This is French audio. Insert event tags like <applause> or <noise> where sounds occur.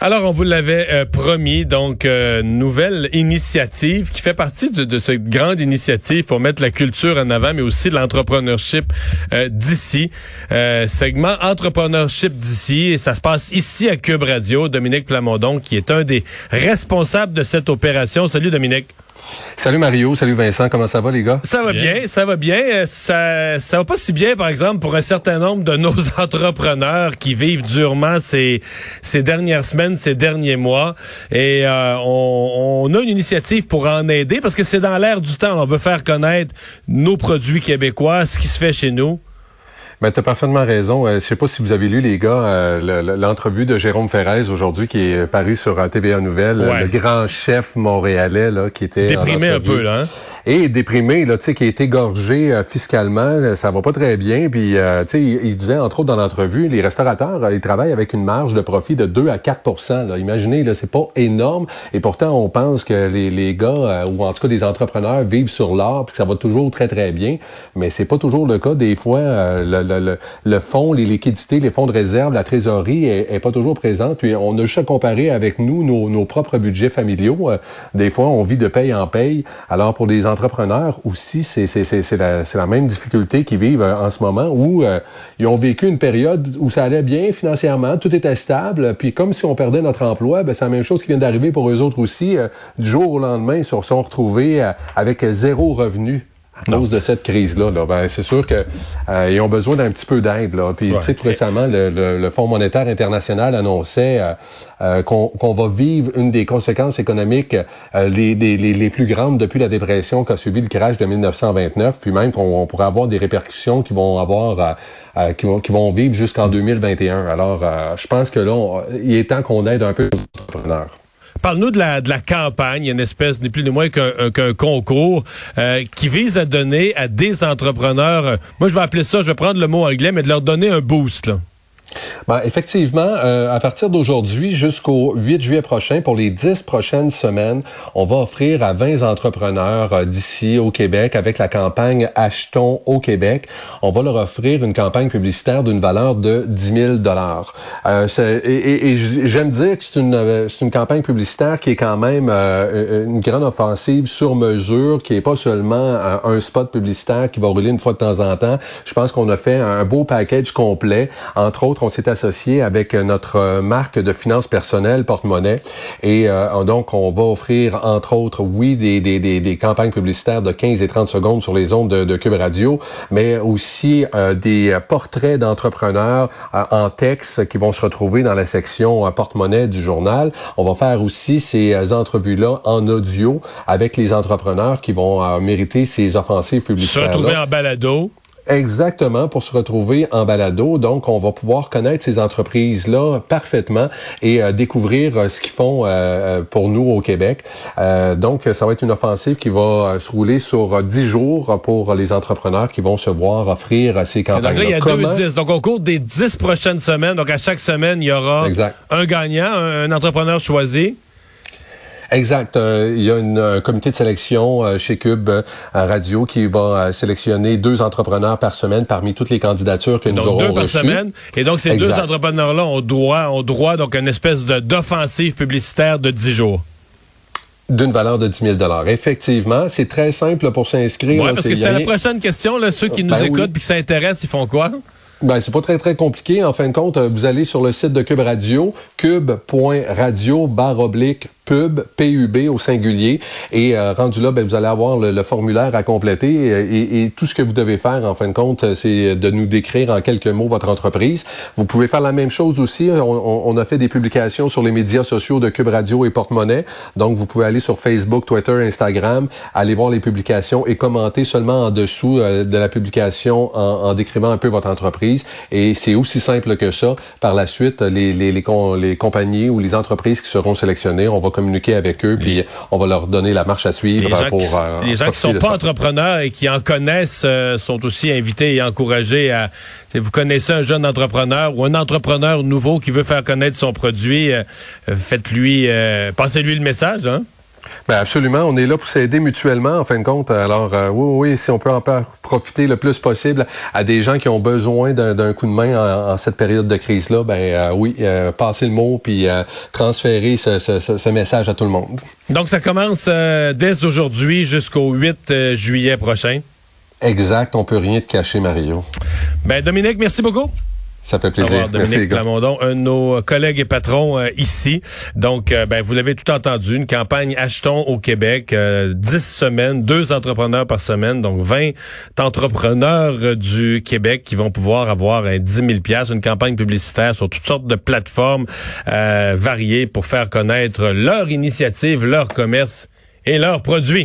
Alors, on vous l'avait euh, promis, donc euh, nouvelle initiative qui fait partie de, cette grande initiative pour mettre la culture en avant, mais aussi l'entrepreneurship euh, d'ici. segment entrepreneurship d'ici, et ça se passe ici à Cube Radio. Dominique Plamondon, qui est un des responsables de cette opération. Salut Dominique. Salut Mario, salut Vincent, comment ça va les gars? Ça va bien, ça va bien. Euh, ça, ça va pas si bien, par exemple, pour un certain nombre de nos <laughs> entrepreneurs qui vivent durement ces, ces dernières semaines, ces derniers mois. Et euh, on, on, a une initiative pour en aider parce que c'est dans l'air du temps. On veut faire connaître nos produits québécois, ce qui se fait chez nous. Ben, tu as parfaitement raison. Euh, je sais pas si vous avez lu, les gars, euh, l'entrevue de Jérôme Ferrez aujourd'hui qui est paru sur TVA Nouvelle, le grand chef montréalais là, qui était... Déprimé un peu, là. Hein? Et déprimé, là, tu sais, qui est égorgé euh, fiscalement, ça va pas très bien. Puis, euh, tu sais, il, disait, entre autres, dans l'entrevue, les restaurateurs, euh, ils travaillent avec une marge de profit de 2 à 4 là. Imaginez, là, c'est pas énorme. Et pourtant, on pense que les, les gars, ou en tout cas des entrepreneurs, vivent sur l'or, puis que ça va toujours très, très bien. Mais c'est pas toujours le cas. Des fois, le, le, le, fonds, les liquidités, les fonds de réserve, la trésorerie est, pas toujours présente. Puis, on a juste à comparer avec nous nos, nos propres budgets familiaux. des fois, on vit de paye en paye. Alors, pour les entrepreneurs aussi, c'est la, la, même difficulté qu'ils vivent euh, en ce moment où euh, ils ont vécu une période où ça allait bien financièrement, tout était stable, puis comme si on perdait notre emploi, ben, c'est la même chose qui vient d'arriver pour eux autres aussi. Euh, du jour au lendemain, ils se sont retrouvés avec zéro revenu à cause de cette crise-là. Ben, c'est sûr qu'ils euh, ont besoin d'un petit peu d'aide. Puis, tu sais, tout récemment, le, le, Fonds monétaire international annonçait euh, euh, qu'on va vivre une des conséquences économiques les, les, les, plus grandes depuis la dépression qu'a subi le crash de 1929, puis même qu'on pourrait avoir des répercussions qui vont avoir qui, vont, qui vont vivre jusqu'en 2021. Alors, je pense que là, il est temps qu'on aide un peu les entrepreneurs. Parle-nous de la, de la campagne, une espèce, ni plus ni moins qu'un concours euh, qui vise à donner à des entrepreneurs, euh, moi je vais appeler ça, je vais prendre le mot anglais, mais de leur donner un boost. Là. Ben, effectivement, euh, à partir d'aujourd'hui jusqu'au 8 juillet prochain, pour les 10 prochaines semaines, on va offrir à 20 entrepreneurs euh, d'ici au Québec avec la campagne Achetons au Québec. On va leur offrir une campagne publicitaire d'une valeur de 10 000 dollars. Euh, et, j'aime dire que c'est une, c'est une campagne publicitaire qui est quand même une grande offensive sur mesure, qui est pas seulement un spot publicitaire qui va rouler une fois de temps en temps. Je pense qu'on a fait un beau package complet, entre autres on s'est associé avec notre marque de finances personnelles, Porte-Monnaie. Et euh, donc, on va offrir, entre autres, oui, des, des, des, campagnes publicitaires de 15 et 30 secondes sur les ondes de, de Cube Radio, mais aussi euh, des portraits d'entrepreneurs euh, en texte qui vont se retrouver dans la section Porte-Monnaie du journal. On va faire aussi ces entrevues-là en audio avec les entrepreneurs qui vont mériter ces offensives publicitaires. Se retrouver en balado. Exactement, pour se retrouver en balado. Donc, on va pouvoir connaître ces entreprises-là parfaitement et euh, découvrir euh, ce qu'ils font euh, pour nous au Québec. donc, ça va être une offensive qui va se rouler sur dix jours pour les entrepreneurs qui vont se voir offrir ces campagnes. Donc là, il y a deux dix. Donc, au cours des dix prochaines semaines, donc à chaque semaine, il y aura un gagnant, un entrepreneur choisi. Exact. Euh, il y a une, un comité de sélection euh, chez Cube euh, Radio qui va sélectionner deux entrepreneurs par semaine parmi toutes les candidatures que nous aurons deux par semaine. Et donc, ces deux entrepreneurs-là ont droit, ont droit donc une espèce d'offensive publicitaire de 10 jours d'une valeur de 10 000 Effectivement, c'est très simple pour s'inscrire. Oui, parce que c'était la prochaine question. Là, ceux qui nous ben écoutent et qui s'intéressent, ils font quoi? Ben, c'est pas très, très compliqué. En fin de compte, vous allez sur le site de Cube Radio, cube.radio barre oblique pub, PUB au singulier. Et euh, rendu là, ben, vous allez avoir le, formulaire à compléter. Et, et, tout ce que vous devez faire, en fin de compte, c'est de nous décrire en quelques mots votre entreprise. Vous pouvez faire la même chose aussi. On, on, a fait des publications sur les médias sociaux de Cube Radio et Porte-Monnaie. Donc, vous pouvez aller sur Facebook, Twitter, Instagram, aller voir les publications et commenter seulement en dessous euh, de la publication en, en, décrivant un peu votre entreprise. Et c'est aussi simple que ça. Par la suite, les, les, les, les compagnies ou les entreprises qui seront sélectionnées, on va communiquer avec eux, puis on va leur donner la marche à suivre les pour. Qui, euh, les gens qui sont pas entrepreneurs et qui en connaissent euh, sont aussi invités et encouragés à. Si vous connaissez un jeune entrepreneur ou un entrepreneur nouveau qui veut faire connaître son produit, euh, faites-lui, passez-lui le message, hein? Ben absolument, on est là pour s'aider mutuellement en fin de compte. Alors euh, oui, oui, si on peut en profiter le plus possible à des gens qui ont besoin d'un coup de main en, cette période de crise-là, ben euh, oui, euh, passer le mot puis transférer ce, ce, ce, message à tout le monde. Donc ça commence dès aujourd'hui jusqu'au 8 juillet prochain. Exact, on peut rien te cacher, Mario. Ben Dominique, merci beaucoup. Ça fait plaisir. Dominique Plamondon, un de nos collègues et patrons euh, ici. Donc, euh, ben, vous l'avez tout entendu, une campagne Achetons au Québec, euh, 10 semaines, deux entrepreneurs par semaine, donc 20 entrepreneurs du Québec qui vont pouvoir avoir un 10 000 une campagne publicitaire sur toutes sortes de plateformes variées pour faire connaître leur initiative, leur commerce et leurs produits.